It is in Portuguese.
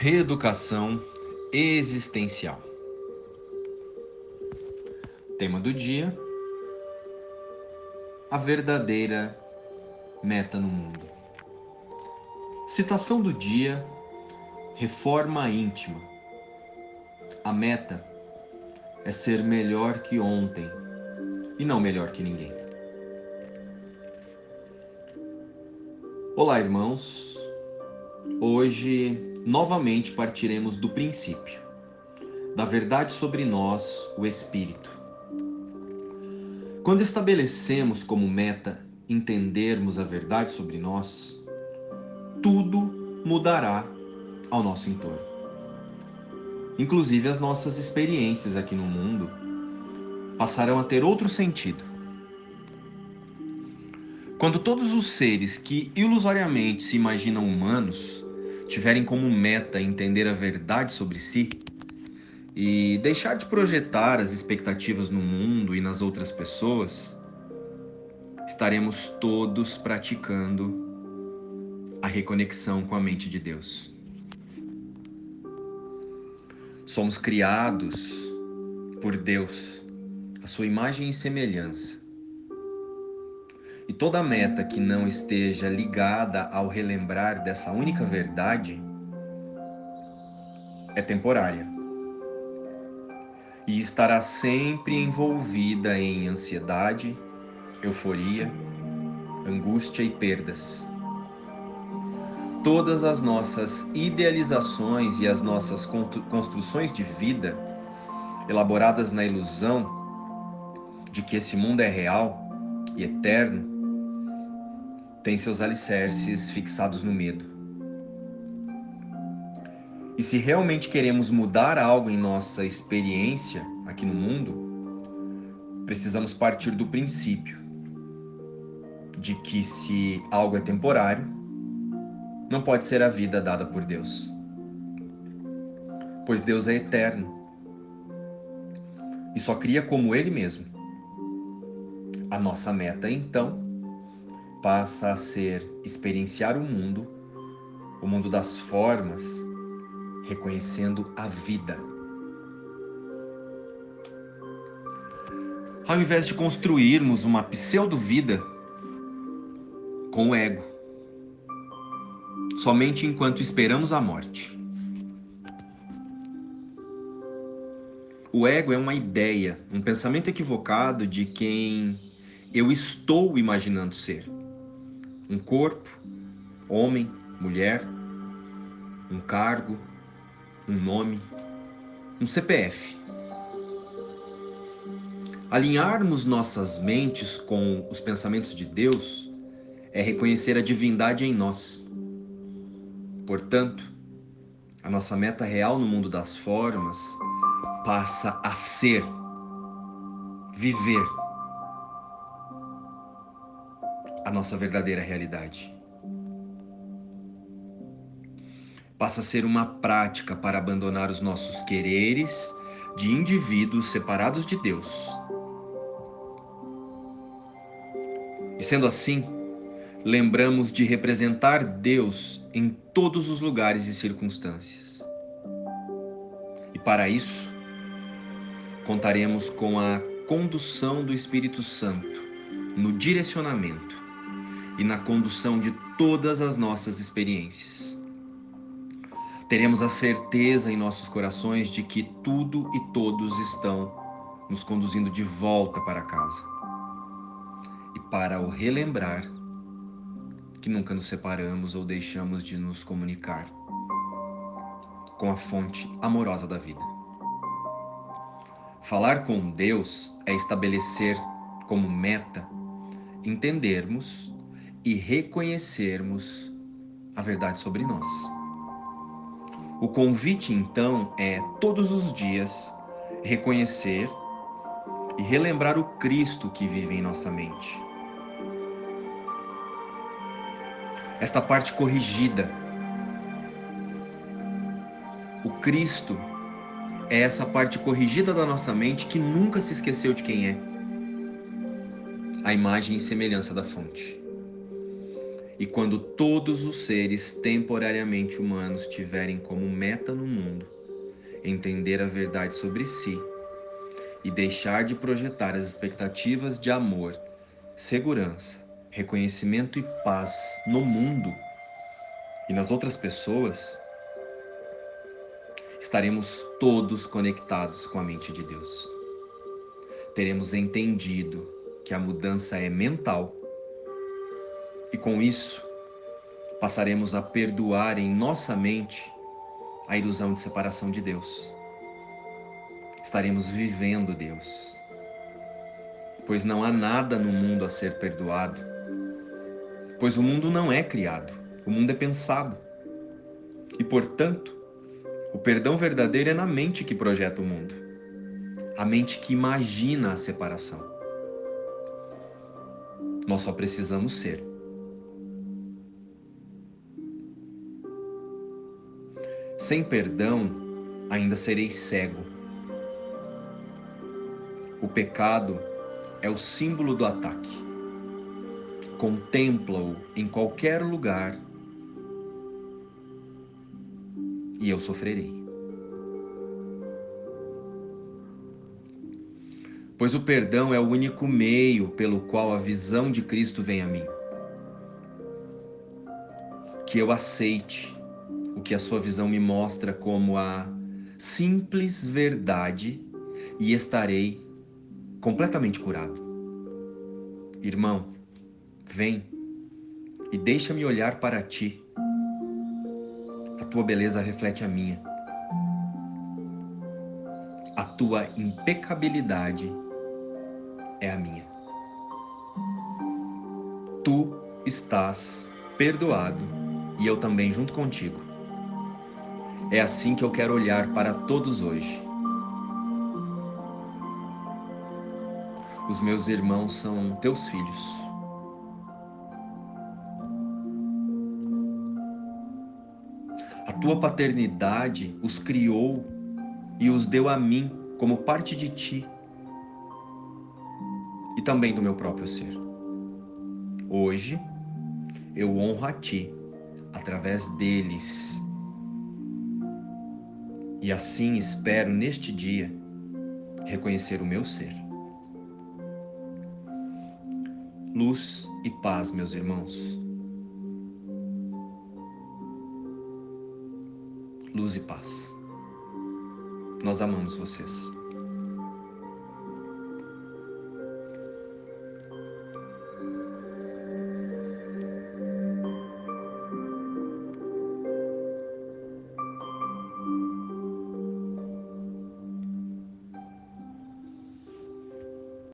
Reeducação existencial. Tema do dia: a verdadeira meta no mundo. Citação do dia: reforma íntima. A meta é ser melhor que ontem e não melhor que ninguém. Olá, irmãos. Hoje, novamente partiremos do princípio, da verdade sobre nós, o Espírito. Quando estabelecemos como meta entendermos a verdade sobre nós, tudo mudará ao nosso entorno. Inclusive as nossas experiências aqui no mundo passarão a ter outro sentido. Quando todos os seres que ilusoriamente se imaginam humanos tiverem como meta entender a verdade sobre si e deixar de projetar as expectativas no mundo e nas outras pessoas, estaremos todos praticando a reconexão com a mente de Deus. Somos criados por Deus, a sua imagem e semelhança. E toda meta que não esteja ligada ao relembrar dessa única verdade é temporária e estará sempre envolvida em ansiedade, euforia, angústia e perdas. Todas as nossas idealizações e as nossas construções de vida, elaboradas na ilusão de que esse mundo é real e eterno, tem seus alicerces fixados no medo. E se realmente queremos mudar algo em nossa experiência aqui no mundo, precisamos partir do princípio de que se algo é temporário, não pode ser a vida dada por Deus. Pois Deus é eterno e só cria como Ele mesmo. A nossa meta, então, passa a ser experienciar o mundo, o mundo das formas, reconhecendo a vida. Ao invés de construirmos uma pseudo-vida com o ego, somente enquanto esperamos a morte. O ego é uma ideia, um pensamento equivocado de quem eu estou imaginando ser um corpo, homem, mulher, um cargo, um nome, um CPF. Alinharmos nossas mentes com os pensamentos de Deus é reconhecer a divindade em nós. Portanto, a nossa meta real no mundo das formas passa a ser viver a nossa verdadeira realidade. Passa a ser uma prática para abandonar os nossos quereres de indivíduos separados de Deus. E sendo assim, lembramos de representar Deus em todos os lugares e circunstâncias. E para isso, contaremos com a condução do Espírito Santo no direcionamento e na condução de todas as nossas experiências. Teremos a certeza em nossos corações de que tudo e todos estão nos conduzindo de volta para casa. E para o relembrar que nunca nos separamos ou deixamos de nos comunicar com a fonte amorosa da vida. Falar com Deus é estabelecer como meta entendermos e reconhecermos a verdade sobre nós. O convite, então, é todos os dias reconhecer e relembrar o Cristo que vive em nossa mente. Esta parte corrigida. O Cristo é essa parte corrigida da nossa mente que nunca se esqueceu de quem é. A imagem e semelhança da fonte. E quando todos os seres temporariamente humanos tiverem como meta no mundo entender a verdade sobre si e deixar de projetar as expectativas de amor, segurança, reconhecimento e paz no mundo e nas outras pessoas, estaremos todos conectados com a mente de Deus. Teremos entendido que a mudança é mental e com isso passaremos a perdoar em nossa mente a ilusão de separação de Deus. Estaremos vivendo Deus. Pois não há nada no mundo a ser perdoado. Pois o mundo não é criado, o mundo é pensado. E portanto, o perdão verdadeiro é na mente que projeta o mundo, a mente que imagina a separação. Nós só precisamos ser. Sem perdão, ainda serei cego. O pecado é o símbolo do ataque. Contempla-o em qualquer lugar e eu sofrerei. Pois o perdão é o único meio pelo qual a visão de Cristo vem a mim. Que eu aceite que a sua visão me mostra como a simples verdade e estarei completamente curado. Irmão, vem e deixa-me olhar para ti tua beleza reflete a minha. A tua impecabilidade é a minha. Tu estás perdoado e eu também junto contigo. É assim que eu quero olhar para todos hoje. Os meus irmãos são teus filhos. tua paternidade os criou e os deu a mim como parte de ti e também do meu próprio ser. Hoje eu honro a ti através deles. E assim espero neste dia reconhecer o meu ser. Luz e paz, meus irmãos. luz e paz. Nós amamos vocês.